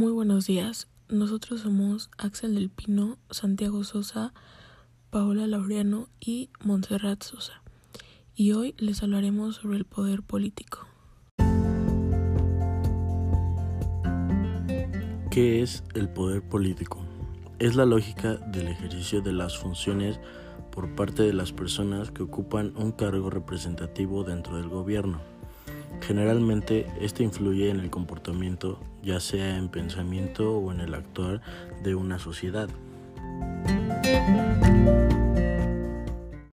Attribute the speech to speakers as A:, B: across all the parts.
A: Muy buenos días. Nosotros somos Axel del Pino, Santiago Sosa, Paola Laureano y Montserrat Sosa. Y hoy les hablaremos sobre el poder político.
B: ¿Qué es el poder político? Es la lógica del ejercicio de las funciones por parte de las personas que ocupan un cargo representativo dentro del gobierno. Generalmente, este influye en el comportamiento, ya sea en pensamiento o en el actuar de una sociedad.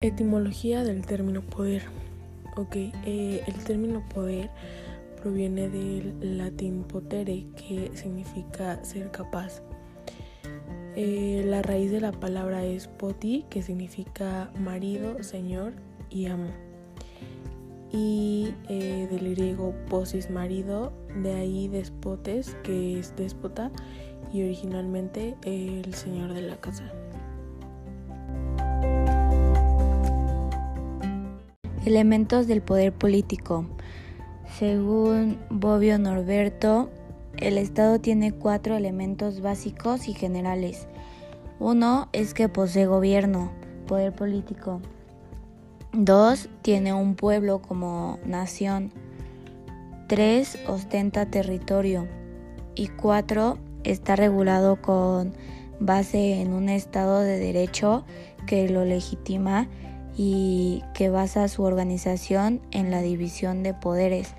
A: Etimología del término poder. Ok, eh, el término poder proviene del latín potere, que significa ser capaz. Eh, la raíz de la palabra es poti, que significa marido, señor y amo. Y eh, del griego posis marido, de ahí despotes, que es déspota, y originalmente el señor de la casa.
C: Elementos del poder político. Según Bobbio Norberto, el Estado tiene cuatro elementos básicos y generales. Uno es que posee gobierno, poder político. Dos, tiene un pueblo como nación. Tres, ostenta territorio. Y cuatro, está regulado con base en un Estado de derecho que lo legitima y que basa su organización en la división de poderes,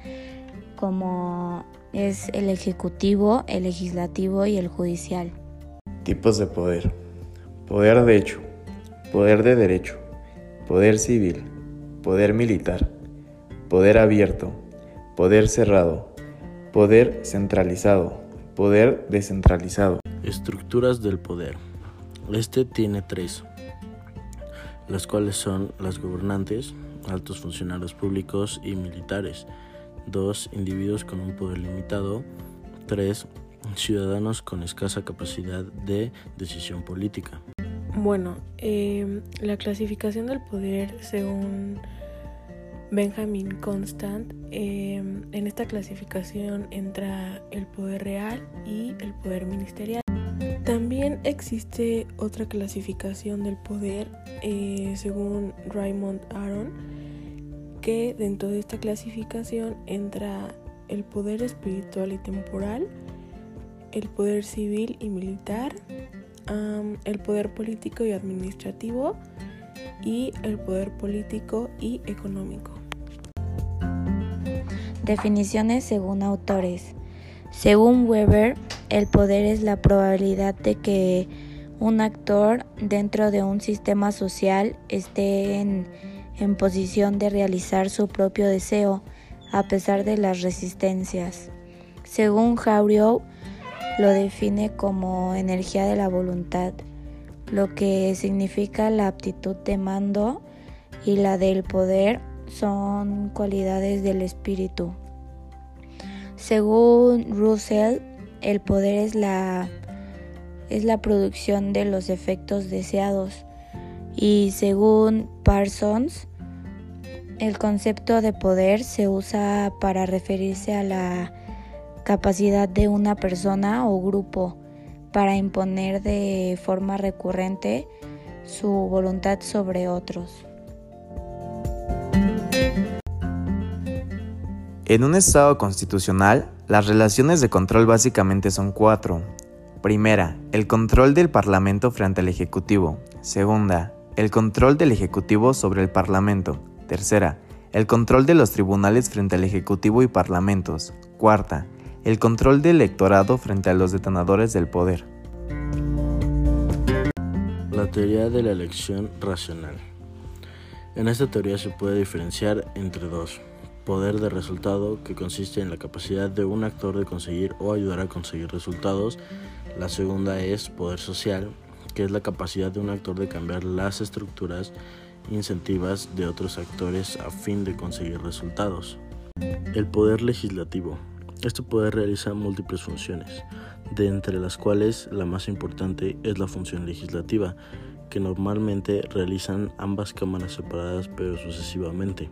C: como es el ejecutivo, el legislativo y el judicial.
D: Tipos de poder. Poder de hecho, poder de derecho, poder civil, poder militar, poder abierto, poder cerrado, poder centralizado, poder descentralizado.
B: Estructuras del poder. Este tiene tres, las cuales son las gobernantes, altos funcionarios públicos y militares. 2. Individuos con un poder limitado. 3. Ciudadanos con escasa capacidad de decisión política.
A: Bueno, eh, la clasificación del poder según Benjamin Constant, eh, en esta clasificación entra el poder real y el poder ministerial. También existe otra clasificación del poder eh, según Raymond Aron, que dentro de esta clasificación entra el poder espiritual y temporal, el poder civil y militar, el poder político y administrativo y el poder político y económico.
C: Definiciones según autores. Según Weber, el poder es la probabilidad de que un actor dentro de un sistema social esté en, en posición de realizar su propio deseo a pesar de las resistencias. Según Jauregui, lo define como energía de la voluntad, lo que significa la aptitud de mando y la del poder son cualidades del espíritu. Según Russell, el poder es la, es la producción de los efectos deseados y según Parsons, el concepto de poder se usa para referirse a la capacidad de una persona o grupo para imponer de forma recurrente su voluntad sobre otros.
D: En un Estado constitucional, las relaciones de control básicamente son cuatro. Primera, el control del Parlamento frente al Ejecutivo. Segunda, el control del Ejecutivo sobre el Parlamento. Tercera, el control de los tribunales frente al Ejecutivo y parlamentos. Cuarta, el control del electorado frente a los detonadores del poder.
B: La teoría de la elección racional. En esta teoría se puede diferenciar entre dos. Poder de resultado, que consiste en la capacidad de un actor de conseguir o ayudar a conseguir resultados. La segunda es poder social, que es la capacidad de un actor de cambiar las estructuras incentivas de otros actores a fin de conseguir resultados. El poder legislativo, este poder realiza múltiples funciones, de entre las cuales la más importante es la función legislativa, que normalmente realizan ambas cámaras separadas pero sucesivamente.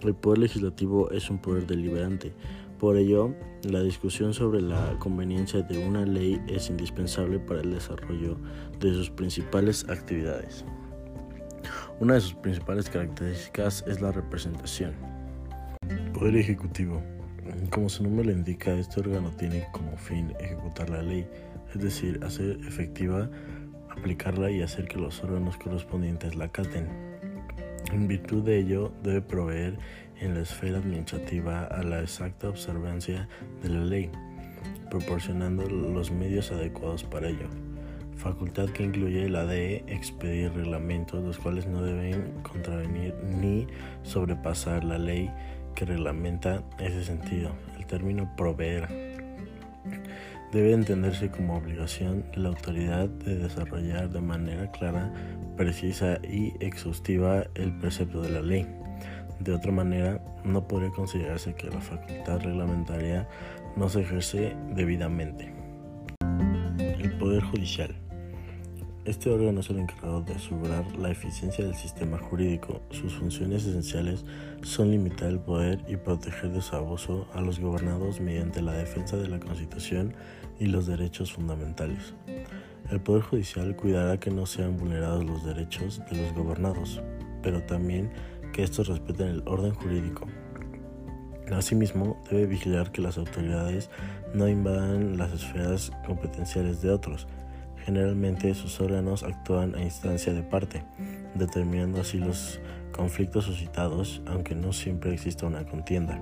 B: El poder legislativo es un poder deliberante, Por ello, la discusión sobre la conveniencia de una ley es indispensable para el desarrollo de sus principales actividades. Una de sus principales características es la representación. Poder Ejecutivo. Como su nombre lo indica, este órgano tiene como fin ejecutar la ley, es decir, hacer efectiva, aplicarla y hacer que los órganos correspondientes la acaten. En virtud de ello, debe proveer en la esfera administrativa a la exacta observancia de la ley, proporcionando los medios adecuados para ello. Facultad que incluye la de expedir reglamentos, los cuales no deben contravenir ni sobrepasar la ley que reglamenta ese sentido. El término proveer debe entenderse como obligación de la autoridad de desarrollar de manera clara, precisa y exhaustiva el precepto de la ley. De otra manera, no podría considerarse que la facultad reglamentaria no se ejerce debidamente. El Poder Judicial. Este órgano es el encargado de asegurar la eficiencia del sistema jurídico. Sus funciones esenciales son limitar el poder y proteger de su abuso a los gobernados mediante la defensa de la Constitución y los derechos fundamentales. El Poder Judicial cuidará que no sean vulnerados los derechos de los gobernados, pero también que estos respeten el orden jurídico. Asimismo, debe vigilar que las autoridades no invadan las esferas competenciales de otros. Generalmente sus órganos actúan a instancia de parte, determinando así los conflictos suscitados, aunque no siempre exista una contienda.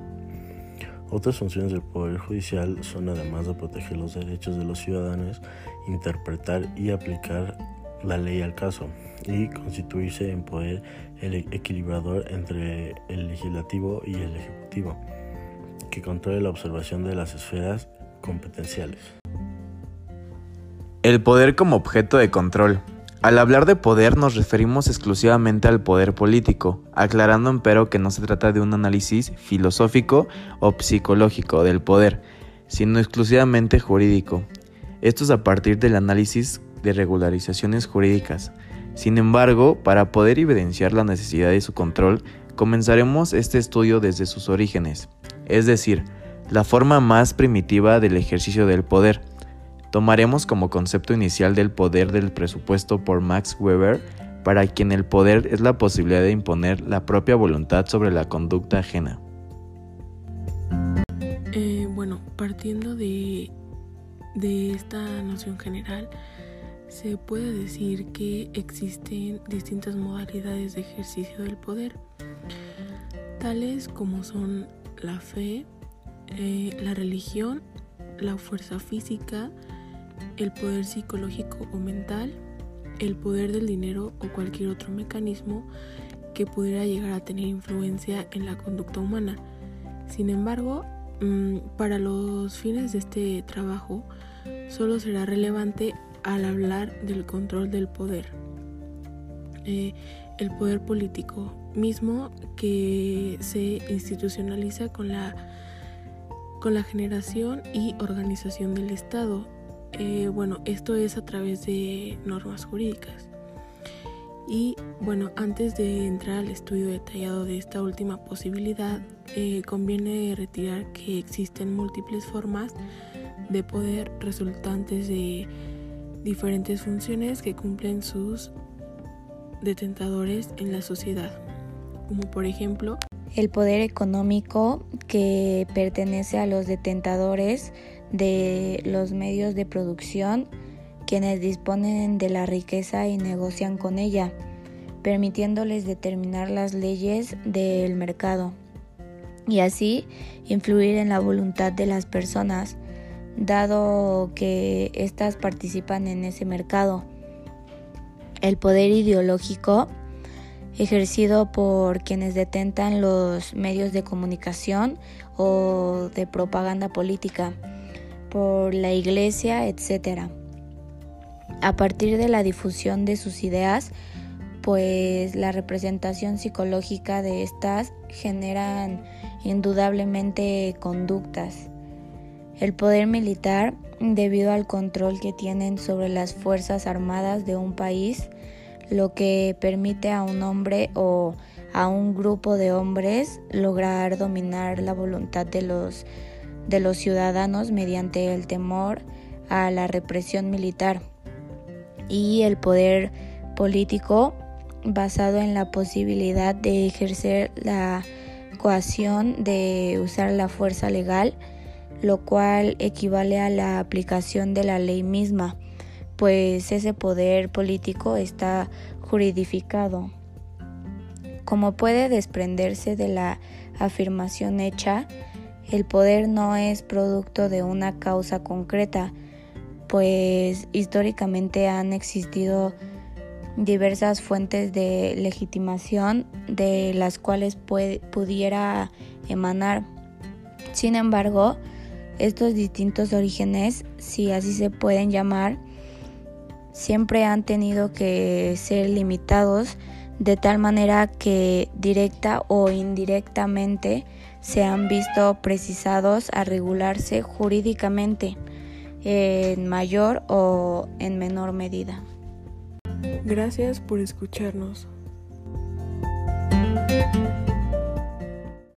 B: Otras funciones del Poder Judicial son, además de proteger los derechos de los ciudadanos, interpretar y aplicar la ley al caso y constituirse en poder el equilibrador entre el legislativo y el ejecutivo, que controle la observación de las esferas competenciales.
D: El poder como objeto de control. Al hablar de poder nos referimos exclusivamente al poder político, aclarando empero que no se trata de un análisis filosófico o psicológico del poder, sino exclusivamente jurídico. Esto es a partir del análisis de regularizaciones jurídicas. Sin embargo, para poder evidenciar la necesidad de su control, comenzaremos este estudio desde sus orígenes, es decir, la forma más primitiva del ejercicio del poder. Tomaremos como concepto inicial del poder del presupuesto por Max Weber, para quien el poder es la posibilidad de imponer la propia voluntad sobre la conducta ajena.
A: Eh, bueno, partiendo de, esta noción general, se puede decir que existen distintas modalidades de ejercicio del poder, tales como son la fe, eh, la religión, la fuerza física, el poder psicológico o mental, el poder del dinero o cualquier otro mecanismo que pudiera llegar a tener influencia en la conducta humana. Sin embargo, mm, para los fines de este trabajo, solo será relevante al hablar del control del poder. Eh, el poder político mismo que se institucionaliza con la, con la generación y organización del Estado. Eh, bueno, esto es a través de normas jurídicas. Y bueno, antes de entrar al estudio detallado de esta última posibilidad, eh, conviene retirar que existen múltiples formas de poder resultantes de diferentes funciones que cumplen sus detentadores en la sociedad, como por ejemplo
C: el poder económico que pertenece a los detentadores de los medios de producción, quienes disponen de la riqueza y negocian con ella, permitiéndoles determinar las leyes del mercado y así influir en la voluntad de las personas dado que éstas participan en ese mercado. El poder ideológico ejercido por quienes detentan los medios de comunicación o de propaganda política, por la iglesia, etc. A partir de la difusión de sus ideas, pues la representación psicológica de estas generan indudablemente conductas el poder militar, debido al control que tienen sobre las Fuerzas Armadas de un país, lo que permite a un hombre o a un grupo de hombres lograr dominar la voluntad de los de los ciudadanos mediante el temor a la represión militar y el poder político basado en la posibilidad de ejercer la coacción de usar la fuerza legal, lo cual equivale a la aplicación de la ley misma, pues ese poder político está juridificado. Como puede desprenderse de la afirmación hecha, el poder no es producto de una causa concreta, pues históricamente han existido diversas fuentes de legitimación de las cuales pudiera emanar. Sin embargo, estos distintos orígenes, si así se pueden llamar, siempre han tenido que ser limitados de tal manera que directa o indirectamente se han visto precisados a regularse jurídicamente en mayor o en menor medida.
A: Gracias por escucharnos.